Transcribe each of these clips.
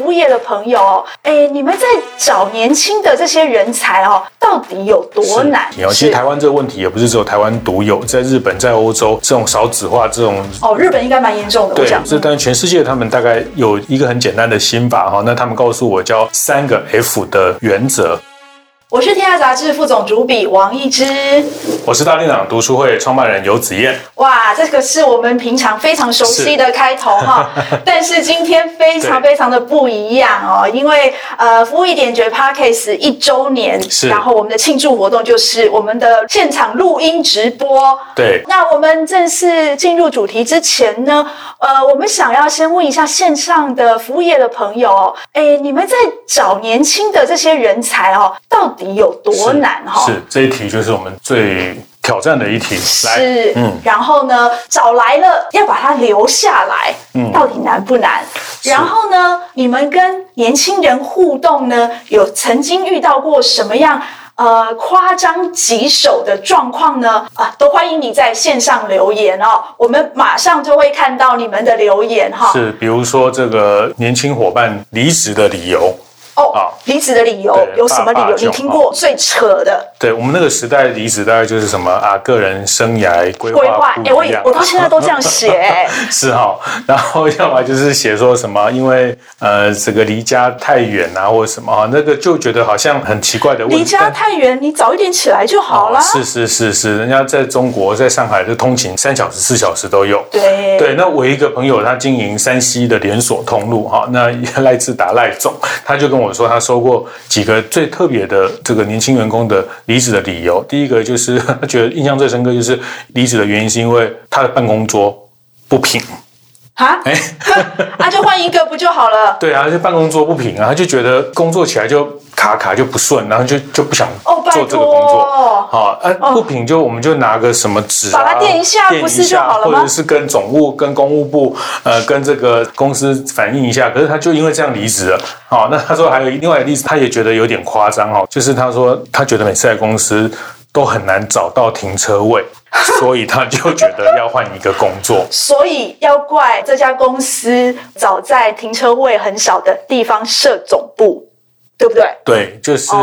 服务业的朋友，哎，你们在找年轻的这些人才哦，到底有多难？其实台湾这个问题也不是只有台湾独有，在日本、在欧洲，这种少子化这种哦，日本应该蛮严重的。对，这但是全世界他们大概有一个很简单的心法哈，那他们告诉我叫三个 F 的原则。我是天下杂志副总主笔王一之，我是大店长读书会创办人游子燕。哇，这个是我们平常非常熟悉的开头哈，但是今天非常非常的不一样哦，因为呃，服务一点绝 Podcast 一周年，是，然后我们的庆祝活动就是我们的现场录音直播。对，那我们正式进入主题之前呢，呃，我们想要先问一下线上的服务业的朋友，哎，你们在找年轻的这些人才哦，到底有多难哈？是这一题就是我们最挑战的一题。是，嗯，然后呢，找来了要把它留下来，嗯，到底难不难？然后呢，你们跟年轻人互动呢，有曾经遇到过什么样呃夸张棘手的状况呢？啊，都欢迎你在线上留言哦，我们马上就会看到你们的留言哈。是，比如说这个年轻伙伴离职的理由。哦，离职的理由有什么理由？你听过最扯的？对，我们那个时代离职大概就是什么啊，个人生涯规划。规划，哎，我我到现在都这样写。是哈，然后 要么就是写说什么，因为呃，这个离家太远啊，或者什么啊，那个就觉得好像很奇怪的问题。离家太远，你早一点起来就好了。是是是是，人家在中国，在上海，就通勤三小时、四小时都有。对对，那我一个朋友，他经营山西的连锁通路哈，那 赖自达赖总，他就跟我。我说他收过几个最特别的这个年轻员工的离职的理由，第一个就是他觉得印象最深刻，就是离职的原因是因为他的办公桌不平。啊，哎，那 就换一个不就好了？对啊，就办公桌不平啊，他就觉得工作起来就卡卡就不顺，然后就就不想做这个工作。哦，好，啊，不平就我们就拿个什么纸把它垫一下，不是就好了？或者是跟总务、跟公务部呃跟这个公司反映一下。可是他就因为这样离职了。好，那他说还有另外一个例子，他也觉得有点夸张哦，就是他说他觉得每次在公司都很难找到停车位。所以他就觉得要换一个工作，所以要怪这家公司早在停车位很少的地方设总部，对不对？对，就是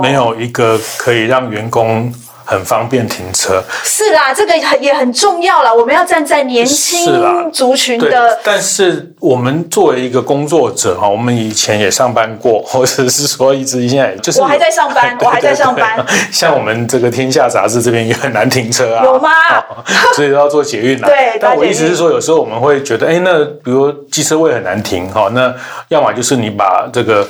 没有一个可以让员工。很方便停车，是啦，这个很也很重要啦。我们要站在年轻族群的，但是我们作为一个工作者哈，我们以前也上班过，或者是说一直现在就是我还在上班，我还在上班。像我们这个天下杂志这边也很难停车啊，有吗？所以要做捷运啊。对，但我意思是说，有时候我们会觉得，哎，那比如机车位很难停哈，那要么就是你把这个。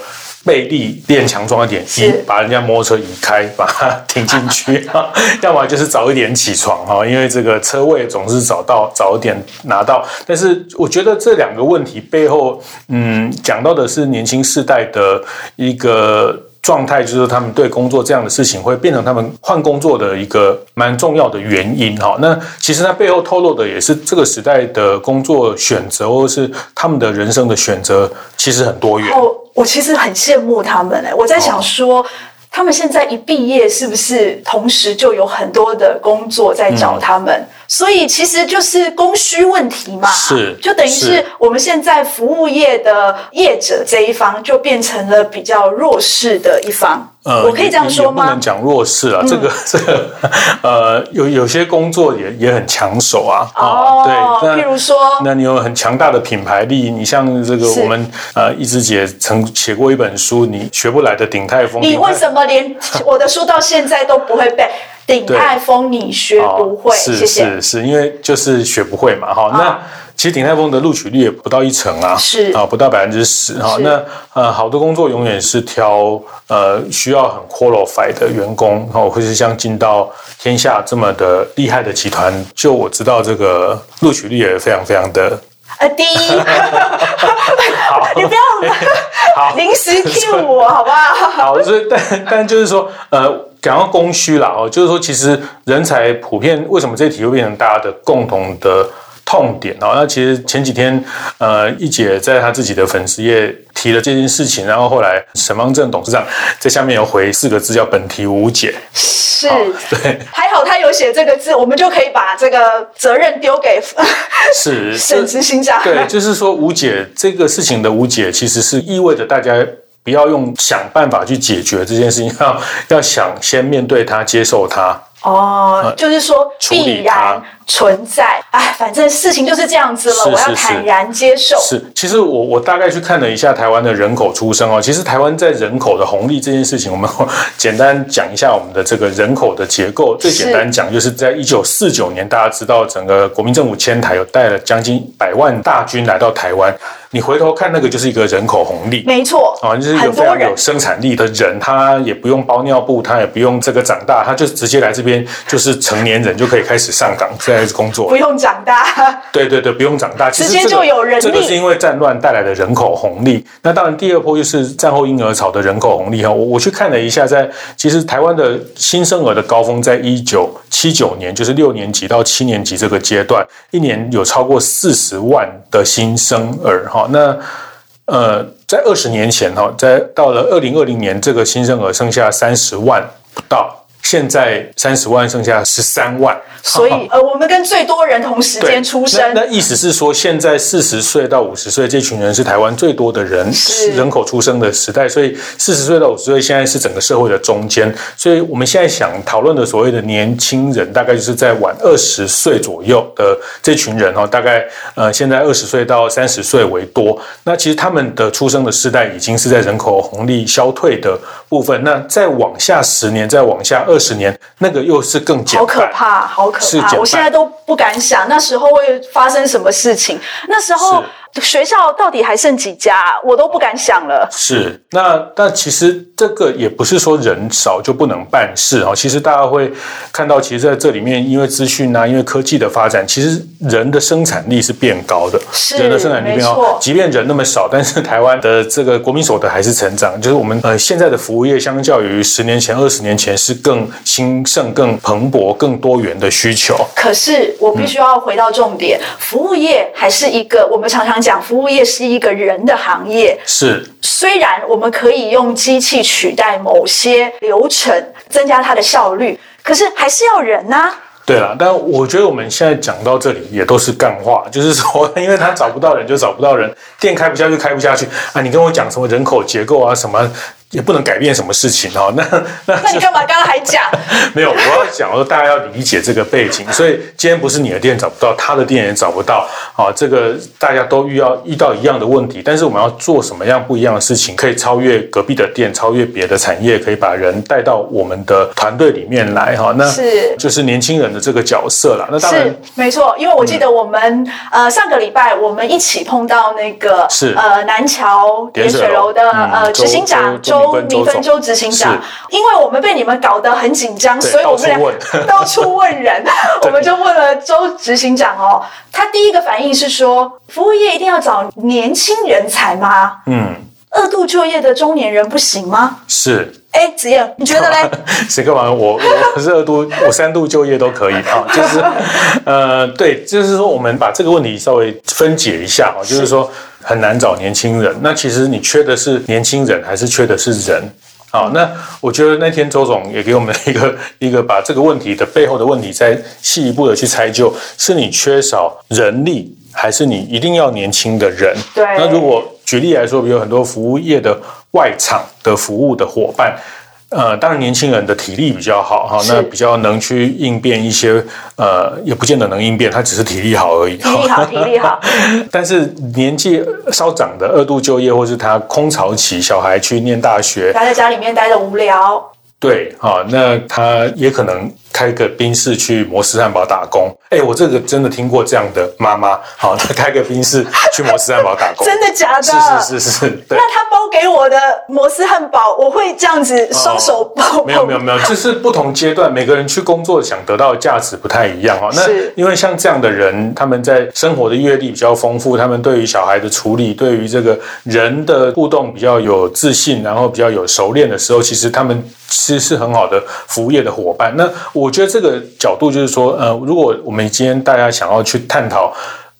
背力练强壮一点，一把人家摩托车移开，把它停进去；要么就是早一点起床哈，因为这个车位总是找到早一点拿到。但是我觉得这两个问题背后，嗯，讲到的是年轻世代的一个。状态就是他们对工作这样的事情会变成他们换工作的一个蛮重要的原因哈。那其实它背后透露的也是这个时代的工作选择，或是他们的人生的选择，其实很多元。哦，我其实很羡慕他们哎，我在想说。哦他们现在一毕业，是不是同时就有很多的工作在找他们？嗯、所以其实就是供需问题嘛。是，就等于是我们现在服务业的业者这一方，就变成了比较弱势的一方。呃，我可以这样说吗？不能讲弱势啊，嗯、这个 这个呃，有有些工作也也很抢手啊。哦，对，那譬如说，那你有很强大的品牌力，你像这个我们呃，一枝姐曾写过一本书，你学不来的鼎泰丰。你为什么连 我的书到现在都不会背？鼎泰丰你学不会？是是是，是因为就是学不会嘛。哈，那。其实鼎泰丰的录取率也不到一成啊，是啊，不到百分之十哈。那呃，好多工作永远是挑呃需要很 qualified 的员工，然后或是像进到天下这么的厉害的集团，就我知道这个录取率也非常非常的呃低。好，你不要 好临时 cue 我好不好？好，所以但但就是说呃，讲到供需啦哦，就是说其实人才普遍为什么这一题会变成大家的共同的痛点哦。那其实前几天，呃，一姐在她自己的粉丝页提了这件事情，然后后来沈方正董事长在下面有回四个字，叫“本题无解”。是，对，还好他有写这个字，我们就可以把这个责任丢给是 沈执行长。对，就是说无解这个事情的无解，其实是意味着大家不要用想办法去解决这件事情，要要想先面对它，接受它。哦，就是说必然存在，哎，反正事情就是这样子了，是是是，我要坦然接受。是，其实我我大概去看了一下台湾的人口出生哦，其实台湾在人口的红利这件事情，我们 简单讲一下我们的这个人口的结构。最简单讲，就是在一九四九年，大家知道整个国民政府迁台，有带了将近百万大军来到台湾。你回头看那个就是一个人口红利，没错啊，就是一个非常有生产力的人，他也不用包尿布，他也不用这个长大，他就直接来这边，就是成年人就可以开始上岗，开始工作，不用长大。对对对，不用长大，直接就有人力。这个是因为战乱带来的人口红利。那当然，第二波就是战后婴儿潮的人口红利哈。我我去看了一下，在其实台湾的新生儿的高峰在一九七九年，就是六年级到七年级这个阶段，一年有超过四十万的新生儿哈。那呃，在二十年前哈，在到了二零二零年，这个新生儿剩下三十万不到。现在三十万剩下十三万，所以 呃，我们跟最多人同时间出生。那，那意思是说，现在四十岁到五十岁这群人是台湾最多的人，是人口出生的时代。所以四十岁到五十岁现在是整个社会的中间。所以我们现在想讨论的所谓的年轻人，大概就是在晚二十岁左右的这群人哦，大概呃现在二十岁到三十岁为多。那其实他们的出生的世代已经是在人口红利消退的部分。那再往下十年，再往下二。二十年，那个又是更简，好可怕，好可怕！我现在都不敢想那时候会发生什么事情。那时候。学校到底还剩几家？我都不敢想了。是，那但其实这个也不是说人少就不能办事啊。其实大家会看到，其实在这里面，因为资讯啊，因为科技的发展，其实人的生产力是变高的。是，人的生产力变高。即便人那么少，但是台湾的这个国民所得还是成长。就是我们呃现在的服务业，相较于十年前、二十年前，是更兴盛、更蓬勃、更多元的需求。可是我必须要回到重点，嗯、服务业还是一个我们常常。讲服务业是一个人的行业，是。虽然我们可以用机器取代某些流程，增加它的效率，可是还是要人呐。对了，但我觉得我们现在讲到这里也都是干话，就是说，因为他找不到人就找不到人，店开不下去开不下去啊。你跟我讲什么人口结构啊什么？也不能改变什么事情哦。那那那你干嘛刚刚还讲？没有，我要讲说大家要理解这个背景。所以今天不是你的店找不到，他的店也找不到啊。这个大家都遇到遇到一样的问题，但是我们要做什么样不一样的事情，可以超越隔壁的店，超越别的产业，可以把人带到我们的团队里面来哈。那是就是年轻人的这个角色啦。那当然是没错，因为我记得我们、嗯、呃上个礼拜我们一起碰到那个是呃南桥点水楼的、嗯、呃执行长周。周米芬周执行长，因为我们被你们搞得很紧张，所以我们俩 到处问人，我们就问了周执行长哦，他第一个反应是说，服务业一定要找年轻人才吗？嗯，二度就业的中年人不行吗？是，哎，子燕，你觉得嘞？谁干嘛？我我是二度，我三度就业都可以啊，就是呃，对，就是说我们把这个问题稍微分解一下啊，就是说。很难找年轻人，那其实你缺的是年轻人，还是缺的是人？好，那我觉得那天周总也给我们一个一个把这个问题的背后的问题再细一步的去拆就，是你缺少人力，还是你一定要年轻的人？对。那如果举例来说，比如很多服务业的外场的服务的伙伴。呃，当然年轻人的体力比较好哈，那比较能去应变一些，呃，也不见得能应变，他只是体力好而已。体力好，体力好。但是年纪稍长的二度就业，或是他空巢期，小孩去念大学，待在家里面待着无聊。对，哈，那他也可能。开个宾士去摩斯汉堡打工，哎，我这个真的听过这样的妈妈，好，她开个宾士去摩斯汉堡打工，真的假的？是是是是。对。那他包给我的摩斯汉堡，我会这样子双手包、哦？没有没有没有，这是不同阶段，每个人去工作想得到的价值不太一样哈。那因为像这样的人，他们在生活的阅历比较丰富，他们对于小孩的处理，对于这个人的互动比较有自信，然后比较有熟练的时候，其实他们其实是很好的服务业的伙伴。那我。我觉得这个角度就是说，呃，如果我们今天大家想要去探讨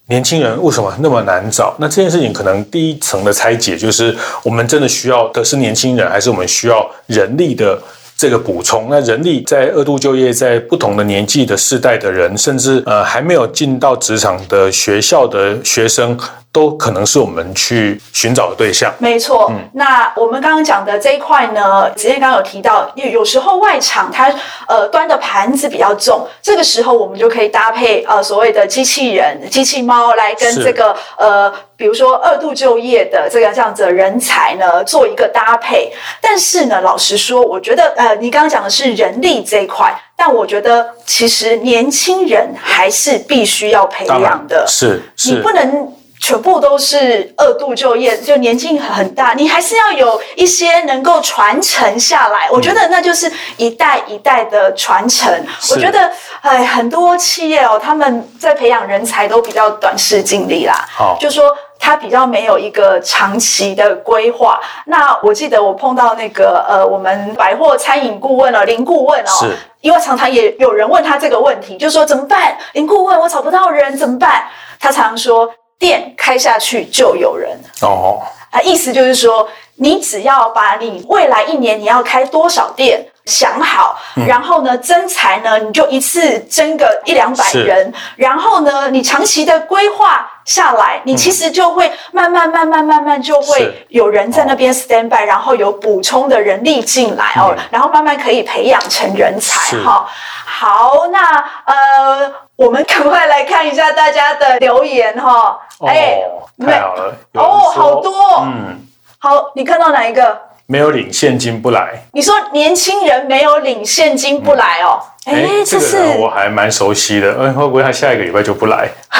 年轻人为什么那么难找？那这件事情可能第一层的拆解就是，我们真的需要的是年轻人，还是我们需要人力的这个补充？那人力在二度就业，在不同的年纪的世代的人，甚至呃还没有进到职场的学校的学生。都可能是我们去寻找的对象。没错，嗯，那我们刚刚讲的这一块呢，子健刚刚有提到，有有时候外场它呃端的盘子比较重，这个时候我们就可以搭配呃所谓的机器人、机器猫来跟这个呃，比如说二度就业的这个这样子的人才呢做一个搭配。但是呢，老实说，我觉得呃，你刚刚讲的是人力这一块，但我觉得其实年轻人还是必须要培养的。是，是，你不能。全部都是二度就业，就年纪很大，你还是要有一些能够传承下来。我觉得那就是一代一代的传承。我觉得，哎，很多企业哦，他们在培养人才都比较短视近利啦。好，就说他比较没有一个长期的规划。那我记得我碰到那个呃，我们百货餐饮顾问哦，林顾问哦，是，因为常常也有人问他这个问题，就说怎么办？林顾问，我找不到人怎么办？他常常说。店开下去就有人。哦，啊，意思就是说，你只要把你未来一年你要开多少店想好，嗯、然后呢，征才呢，你就一次征个一两百人，然后呢，你长期的规划下来，你其实就会慢慢慢慢慢慢就会有人在那边 stand by，然后有补充的人力进来哦，嗯、然后慢慢可以培养成人才哈。好，那呃，我们赶快来看一下大家的留言哈。哎，太好了！哦，好多。嗯，好，你看到哪一个？没有领现金不来。你说年轻人没有领现金不来哦？哎，这是我还蛮熟悉的。哎，会不会他下一个礼拜就不来？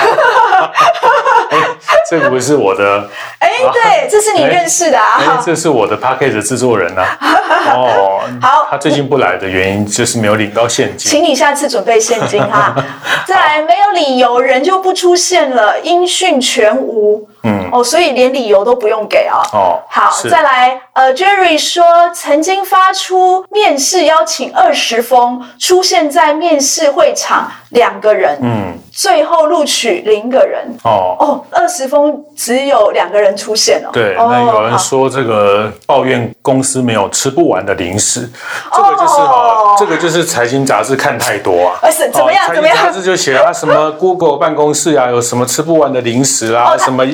这个不是我的。哎，对，这是你认识的啊。这是我的 Podcast 制作人呐。哦，好，他最近不来的原因就是没有领到现金。请你下次准备现金哈。再来，没有理由人就不出现了，音讯全无。嗯，哦，所以连理由都不用给啊。哦，好，再来，呃，Jerry 说曾经发出面试邀请二十封，出现在面试会场两个人。嗯。最后录取零个人哦哦，二十封只有两个人出现了。对，那有人说这个抱怨公司没有吃不完的零食，这个就是哦，这个就是财经杂志看太多啊。是怎么样？怎么样？杂志就写啊，什么 Google 办公室啊，有什么吃不完的零食啊，什么？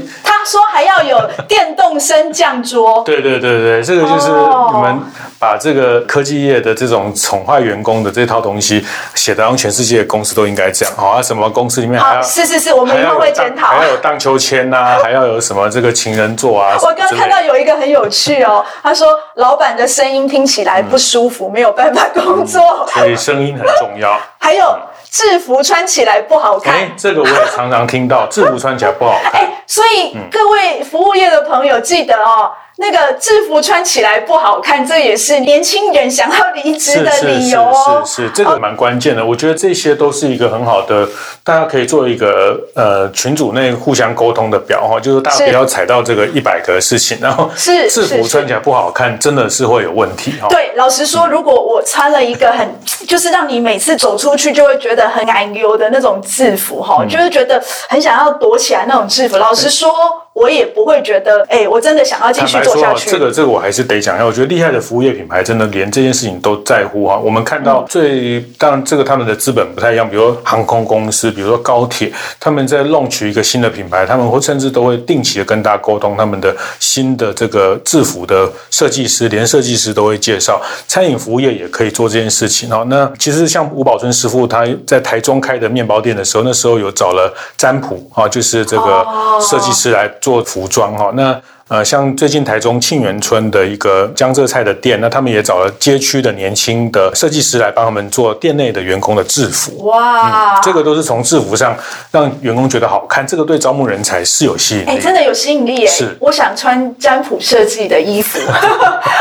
他说还要有电动升降桌。对对对对，这个就是你们把这个科技业的这种宠坏员工的这套东西写的，让全世界的公司都应该这样。好啊，什么公司？里面还要是是是，我们以后会检讨，还要有荡秋千呐，还要有什么这个情人座啊？我刚看到有一个很有趣哦，他说老板的声音听起来不舒服，没有办法工作，所以声音很重要。还有制服穿起来不好看，哎这个我也常常听到，制服穿起来不好看。哎，所以各位服务业的朋友记得哦。那个制服穿起来不好看，这也是年轻人想要离职的理由哦。是是是，这个蛮关键的。我觉得这些都是一个很好的，大家可以做一个呃群组内互相沟通的表哈，就是大家不要踩到这个一百个事情，然后是制服穿起来不好看，真的是会有问题哈。对，老实说，如果我穿了一个很 就是让你每次走出去就会觉得很难丢的那种制服哈，就是觉得很想要躲起来那种制服，老实说。我也不会觉得，哎、欸，我真的想要继续做下去。这个这个我还是得讲一下，我觉得厉害的服务业品牌真的连这件事情都在乎哈。我们看到最，当然这个他们的资本不太一样，比如说航空公司，比如说高铁，他们在 launch 一个新的品牌，他们会甚至都会定期的跟大家沟通他们的新的这个制服的设计师，连设计师都会介绍。餐饮服务业也可以做这件事情哈。那其实像吴宝春师傅他在台中开的面包店的时候，那时候有找了占卜啊，就是这个设计师来。做服装哈，那呃，像最近台中沁园村的一个江浙菜的店，那他们也找了街区的年轻的设计师来帮他们做店内的员工的制服。哇、嗯，这个都是从制服上让员工觉得好看，这个对招募人才是有吸引力。哎、欸，真的有吸引力耶！是，我想穿占卜设计的衣服。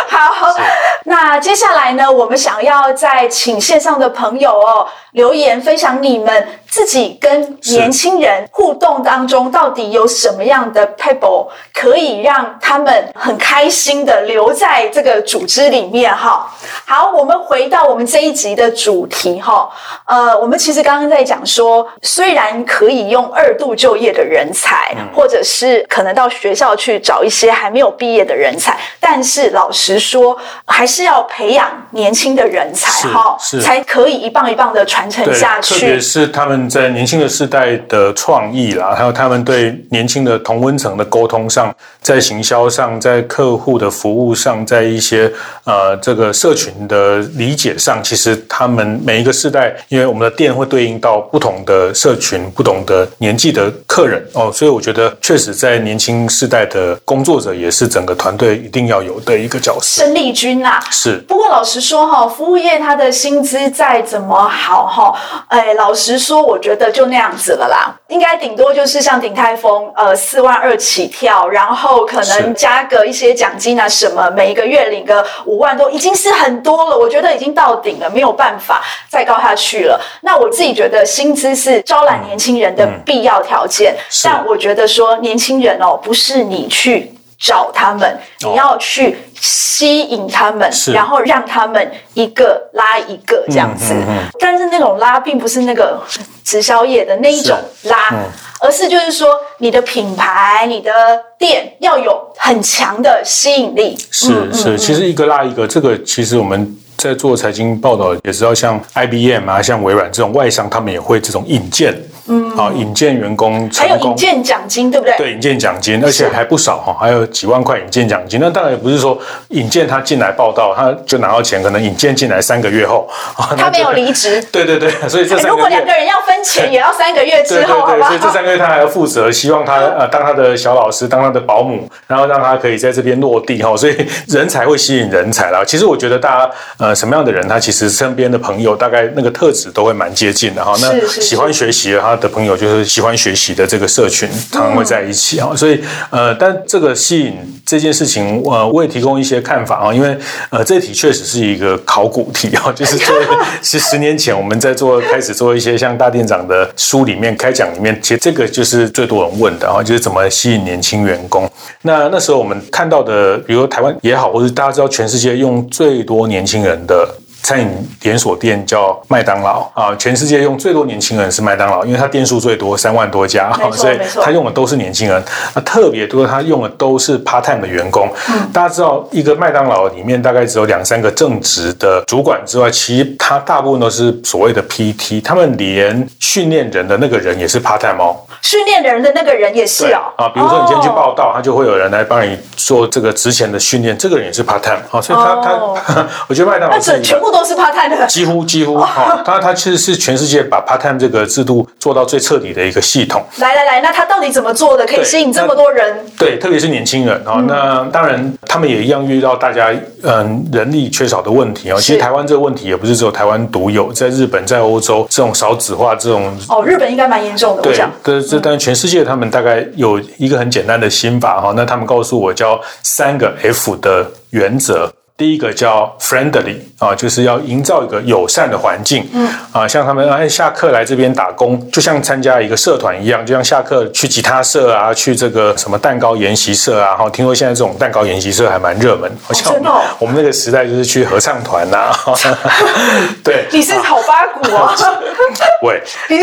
好。那接下来呢，我们想要再请线上的朋友哦留言分享你们自己跟年轻人互动当中到底有什么样的 pebble 可以让他们很开心的留在这个组织里面哈。好，我们回到我们这一集的主题哈。呃，我们其实刚刚在讲说，虽然可以用二度就业的人才，或者是可能到学校去找一些还没有毕业的人才，但是老实说，还是要培养年轻的人才哈，才可以一棒一棒的传承下去。特别是他们在年轻的世代的创意啦，还有他们对年轻的同温层的沟通上，在行销上，在客户的服务上，在一些呃这个社群的理解上，其实他们每一个世代，因为我们的店会对应到不同的社群、不同的年纪的客人哦，所以我觉得确实在年轻世代的工作者也是整个团队一定要有的一个角色。生力军呐，是。不过老实说哈，服务业它的薪资再怎么好哈，哎，老实说，我觉得就那样子了啦。应该顶多就是像鼎泰丰，呃，四万二起跳，然后可能加个一些奖金啊什么，每一个月领个五万多，已经是很多了。我觉得已经到顶了，没有办法再高下去了。那我自己觉得薪资是招揽年轻人的必要条件，嗯嗯、但我觉得说年轻人哦，不是你去。找他们，你要去吸引他们，哦、然后让他们一个拉一个这样子。嗯嗯嗯、但是那种拉并不是那个直销业的那一种拉，而是就是说你的品牌、你的店要有很强的吸引力。是、嗯、是，其实一个拉一个，这个其实我们在做财经报道也知道，像 IBM 啊、像微软这种外商，他们也会这种引荐。嗯，啊，引荐员工成功，还有引荐奖金，对不对？对，引荐奖金，而且还不少哈，还有几万块引荐奖金。那当然也不是说引荐他进来报道，他就拿到钱，可能引荐进来三个月后，他没有离职。对对对，所以这如果两个人要分钱，也要三个月之后，对对对，所以这三个月他还要负责，希望他呃当他的小老师，当他的保姆，然后让他可以在这边落地哈。所以人才会吸引人才啦。其实我觉得大家呃什么样的人，他其实身边的朋友大概那个特质都会蛮接近的哈。那喜欢学习的他的朋友就是。喜欢学习的这个社群，常常会在一起啊，嗯、所以呃，但这个吸引这件事情，呃，我也提供一些看法啊，因为呃，这题确实是一个考古题啊，就是做是 十年前我们在做开始做一些像大店长的书里面开讲里面，其实这个就是最多人问的啊，就是怎么吸引年轻员工。那那时候我们看到的，比如说台湾也好，或者大家知道全世界用最多年轻人的。餐饮连锁店叫麦当劳啊，全世界用最多年轻人是麦当劳，因为它店数最多，三万多家，所以他用的都是年轻人。那特别多，他用的都是 part time 的员工。嗯，大家知道，一个麦当劳里面大概只有两三个正职的主管之外，其实他大部分都是所谓的 PT，他们连训练人的那个人也是 part time 哦。训练人的那个人也是哦。啊，比如说你今天去报道，他就会有人来帮你做这个职前的训练，这个人也是 part time 啊，所以他他，我觉得麦当劳是全部。都是 part time 的，几乎几乎哈，他他其实是全世界把 part time 这个制度做到最彻底的一个系统。来来来，那他到底怎么做的，可以吸引这么多人？对，特别是年轻人啊。嗯、那当然，他们也一样遇到大家嗯人力缺少的问题啊。其实台湾这个问题也不是只有台湾独有，在日本、在欧洲这种少子化这种哦，日本应该蛮严重的。对，这这但是全世界他们大概有一个很简单的心法哈。那他们告诉我叫三个 F 的原则。第一个叫 friendly 啊，就是要营造一个友善的环境。嗯啊，像他们哎下课来这边打工，就像参加一个社团一样，就像下课去吉他社啊，去这个什么蛋糕研习社啊。哈，听说现在这种蛋糕研习社还蛮热门。好像我们，哦、我们那个时代就是去合唱团呐，啊。对，你是好八股啊。喂，你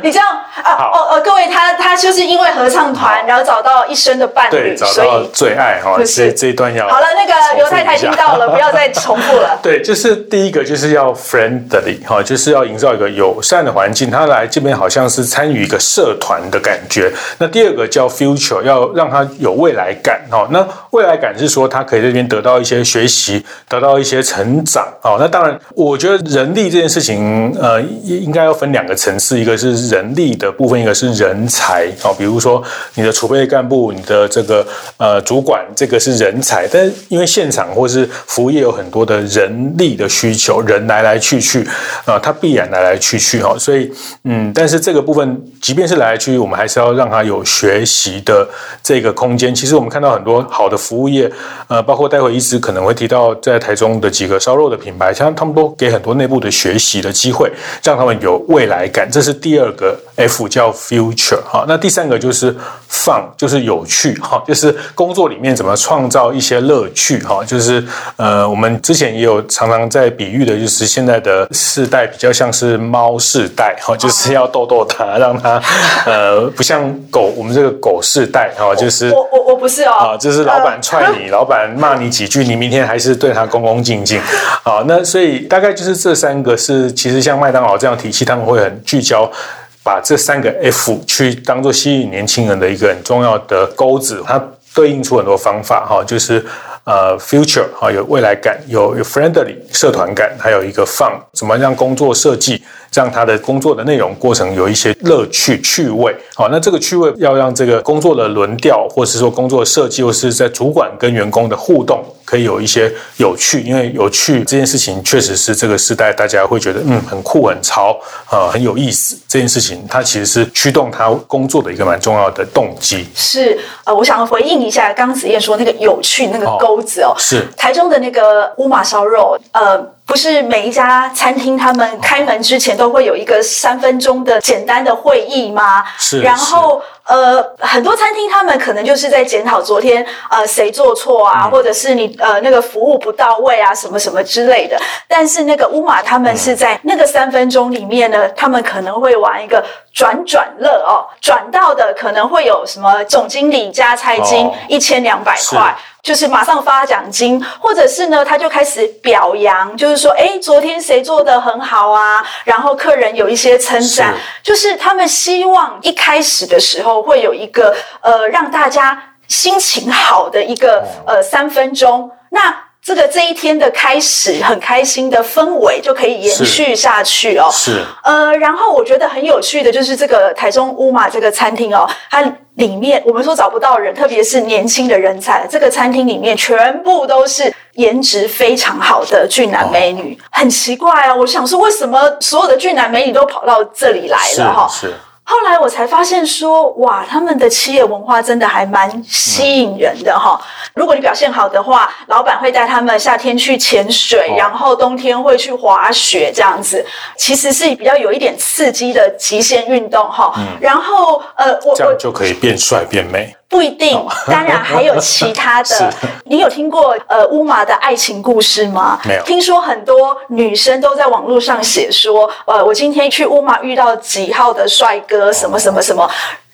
你这样啊哦哦，各位他他就是因为合唱团，然后找到一生的伴侣，对，找到最爱哈。这这一段要好了，那个刘太太听到。不要再重复了。对，就是第一个就是要 friendly 哈，就是要营造一个友善的环境。他来这边好像是参与一个社团的感觉。那第二个叫 future，要让他有未来感哈。那未来感是说他可以在这边得到一些学习，得到一些成长。好，那当然，我觉得人力这件事情，呃，应该要分两个层次，一个是人力的部分，一个是人才。好，比如说你的储备干部，你的这个呃主管，这个是人才。但因为现场或是服务业有很多的人力的需求，人来来去去啊，它必然来来去去哈，所以嗯，但是这个部分，即便是来来去去，我们还是要让它有学习的这个空间。其实我们看到很多好的服务业，呃，包括待会一直可能会提到在台中的几个烧肉的品牌，像他们都给很多内部的学习的机会，让他们有未来感。这是第二个 F 叫 Future 哈，那第三个就是 Fun，就是有趣哈，就是工作里面怎么创造一些乐趣哈，就是呃，我们之前也有常常在比喻的，就是现在的世代比较像是猫世代哈，就是要逗逗它，让它呃不像狗，我们这个狗世代哈，就是我我我不是哦，啊，就是老板踹你，老板骂你几句，你明天还是对他恭恭敬敬啊，那所以大概就是这三个是，其实像麦当劳这样体系，他们会很聚焦。把这三个 F 去当做吸引年轻人的一个很重要的钩子，它对应出很多方法哈，就是呃 future 啊，有未来感，有有 friendly 社团感，还有一个 fun，怎么让工作设计让他的工作的内容过程有一些乐趣趣味，好，那这个趣味要让这个工作的轮调，或是说工作设计，或是在主管跟员工的互动。可以有一些有趣，因为有趣这件事情确实是这个时代大家会觉得嗯很酷很潮啊、呃、很有意思这件事情，它其实是驱动他工作的一个蛮重要的动机。是呃，我想回应一下刚刚子燕说那个有趣那个钩子哦，是台中的那个乌马烧肉呃。不是每一家餐厅他们开门之前都会有一个三分钟的简单的会议吗？是。然后呃，很多餐厅他们可能就是在检讨昨天呃谁做错啊，嗯、或者是你呃那个服务不到位啊，什么什么之类的。但是那个乌马他们是在那个三分钟里面呢，他们可能会玩一个转转乐哦，转到的可能会有什么总经理加菜金一千两百块。就是马上发奖金，或者是呢，他就开始表扬，就是说，哎，昨天谁做的很好啊？然后客人有一些称赞，是就是他们希望一开始的时候会有一个呃，让大家心情好的一个呃三分钟。那这个这一天的开始，很开心的氛围就可以延续下去哦。是，呃，然后我觉得很有趣的就是这个台中乌马这个餐厅哦，它。里面我们说找不到人，特别是年轻的人才。这个餐厅里面全部都是颜值非常好的俊男美女，很奇怪啊！我想说，为什么所有的俊男美女都跑到这里来了？哈，是。后来我才发现说，哇，他们的企业文化真的还蛮吸引人的哈。如果你表现好的话，老板会带他们夏天去潜水，然后冬天会去滑雪，这样子，其实是比较有一点刺激的极限运动哈。然后呃，我这样就可以变帅变美。不一定，当然还有其他的。是你有听过呃乌马的爱情故事吗？没有。听说很多女生都在网络上写说，呃，我今天去乌马遇到几号的帅哥，什么什么什么。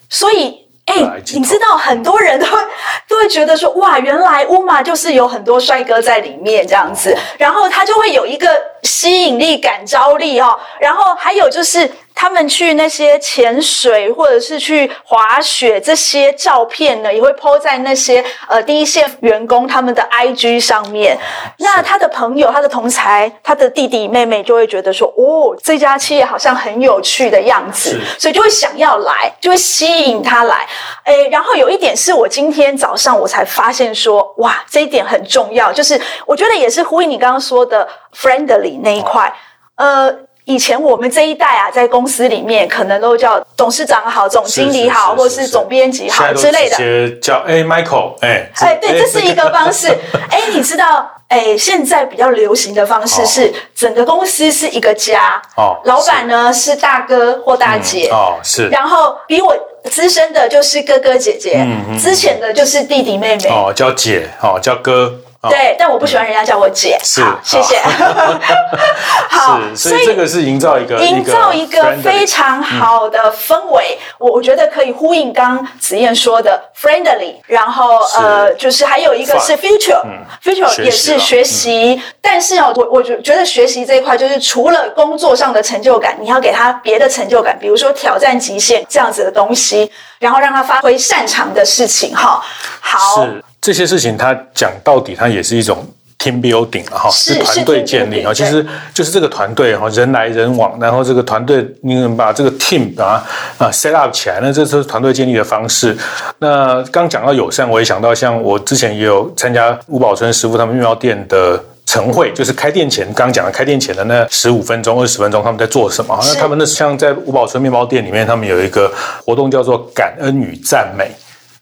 所以，哎，你知道很多人都会 都会觉得说，哇，原来乌马就是有很多帅哥在里面这样子，然后他就会有一个吸引力、感召力哦。然后还有就是。他们去那些潜水或者是去滑雪，这些照片呢，也会 po 在那些呃第一线员工他们的 IG 上面。那他的朋友、他的同才、他的弟弟妹妹就会觉得说，哦，这家企业好像很有趣的样子，所以就会想要来，就会吸引他来。诶，然后有一点是我今天早上我才发现说，哇，这一点很重要，就是我觉得也是呼应你刚刚说的 friendly 那一块，呃。以前我们这一代啊，在公司里面可能都叫董事长好、总经理好，或是总编辑好之类的。直接叫哎，Michael，哎，哎，对，这是一个方式。哎，你知道，哎，现在比较流行的方式是整个公司是一个家。哦。老板呢是大哥或大姐。哦，是。然后比我资深的就是哥哥姐姐，嗯嗯，之前的就是弟弟妹妹。哦，叫姐，哦，叫哥。对，但我不喜欢人家叫我姐。是，谢谢。好，所以这个是营造一个营造一个非常好的氛围。我我觉得可以呼应刚子燕说的 friendly，然后呃，就是还有一个是 future，future 也是学习。但是哦，我我觉觉得学习这一块，就是除了工作上的成就感，你要给他别的成就感，比如说挑战极限这样子的东西，然后让他发挥擅长的事情。哈，好。这些事情，他讲到底，他也是一种 team building 哈，是团队建立啊，其实就是这个团队哈，人来人往，然后这个团队你能把这个 team 把它啊 set up 起来，那这是团队建立的方式。那刚讲到友善，我也想到像我之前也有参加吴宝春师傅他们面包店的晨会，就是开店前刚刚讲的开店前的那十五分钟、二十分钟他们在做什么？那他们那像在吴宝春面包店里面，他们有一个活动叫做感恩与赞美。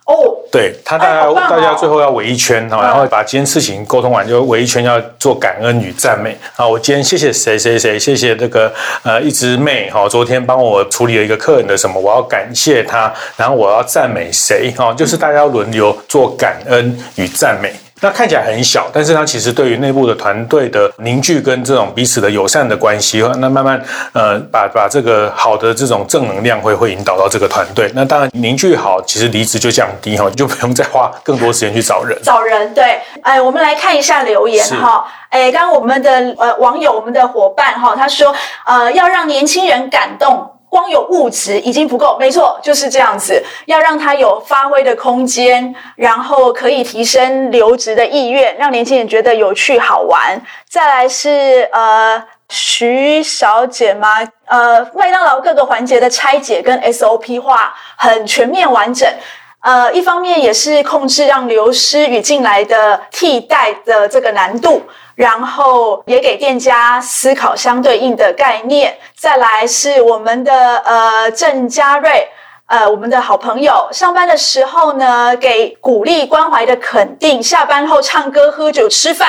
哦，对他，大家、哎哦、大家最后要围一圈哈，然后把今天事情沟通完，就围一圈要做感恩与赞美啊。我今天谢谢谁谁谁，谢谢这个呃一枝妹哈，昨天帮我处理了一个客人的什么，我要感谢他，然后我要赞美谁哈，就是大家轮流做感恩与赞美。那看起来很小，但是它其实对于内部的团队的凝聚跟这种彼此的友善的关系，那慢慢呃把把这个好的这种正能量会会引导到这个团队。那当然凝聚好，其实离职就降低哈，你就不用再花更多时间去找人。找人对，哎，我们来看一下留言哈，哎，刚刚我们的呃网友，我们的伙伴哈，他说呃要让年轻人感动。光有物质已经不够，没错，就是这样子。要让他有发挥的空间，然后可以提升留职的意愿，让年轻人觉得有趣好玩。再来是呃徐小姐吗？呃，麦当劳各个环节的拆解跟 SOP 化很全面完整。呃，一方面也是控制让流失与进来的替代的这个难度。然后也给店家思考相对应的概念，再来是我们的呃郑嘉瑞，呃我们的好朋友，上班的时候呢给鼓励关怀的肯定，下班后唱歌喝酒吃饭。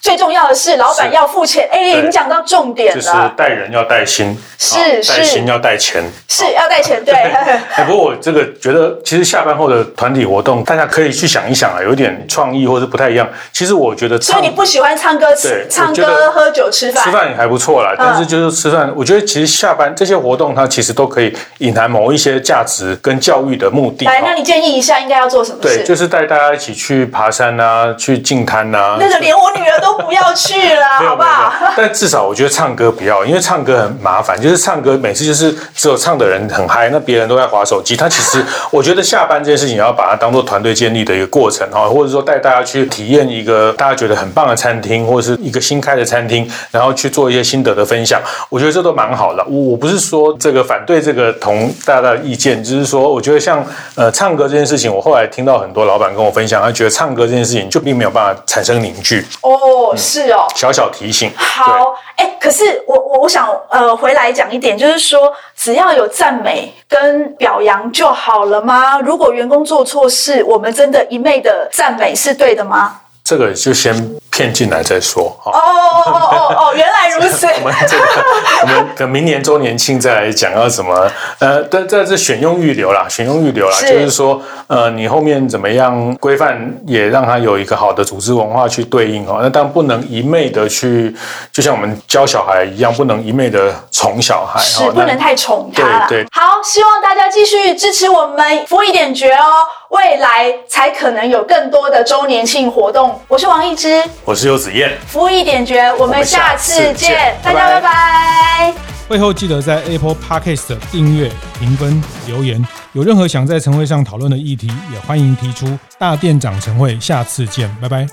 最重要的是，老板要付钱。哎，你讲到重点了，就是带人要带心，是带心要带钱，是要带钱。对。哎，不过我这个觉得，其实下班后的团体活动，大家可以去想一想啊，有点创意或者不太一样。其实我觉得，所以你不喜欢唱歌，吃，唱歌、喝酒、吃饭，吃饭也还不错啦。但是就是吃饭，我觉得其实下班这些活动，它其实都可以隐含某一些价值跟教育的目的。来，那你建议一下，应该要做什么事？对，就是带大家一起去爬山啊，去净滩啊。那个连我女儿都。不要去了，好不好？但至少我觉得唱歌不要，因为唱歌很麻烦。就是唱歌每次就是只有唱的人很嗨，那别人都在划手机。他其实 我觉得下班这件事情要把它当做团队建立的一个过程哈，或者说带大家去体验一个大家觉得很棒的餐厅，或者是一个新开的餐厅，然后去做一些心得的分享。我觉得这都蛮好的。我我不是说这个反对这个同大家的意见，就是说我觉得像呃唱歌这件事情，我后来听到很多老板跟我分享，他觉得唱歌这件事情就并没有办法产生凝聚哦。嗯、是哦，小小提醒。好，哎、欸，可是我我我想呃回来讲一点，就是说只要有赞美跟表扬就好了吗？如果员工做错事，我们真的一昧的赞美是对的吗？这个就先骗进来再说。哦哦哦哦哦，原来如此。我们这个，我们等明年周年庆再来讲要怎么呃，但这是选用预留啦，选用预留啦，就是说呃，你后面怎么样规范，也让它有一个好的组织文化去对应哦。那当然不能一昧的去，就像我们教小孩一样，不能一昧的宠小孩，是不能太宠他。对对。好，希望大家继续支持我们服务一点绝哦，未来才可能有更多的周年庆活动。我是王一之，我是游子燕，服务一点绝，我们下次见，次见大家拜拜。会后记得在 Apple Podcast 订阅、评分、留言。有任何想在晨会上讨论的议题，也欢迎提出。大店长晨会，下次见，拜拜。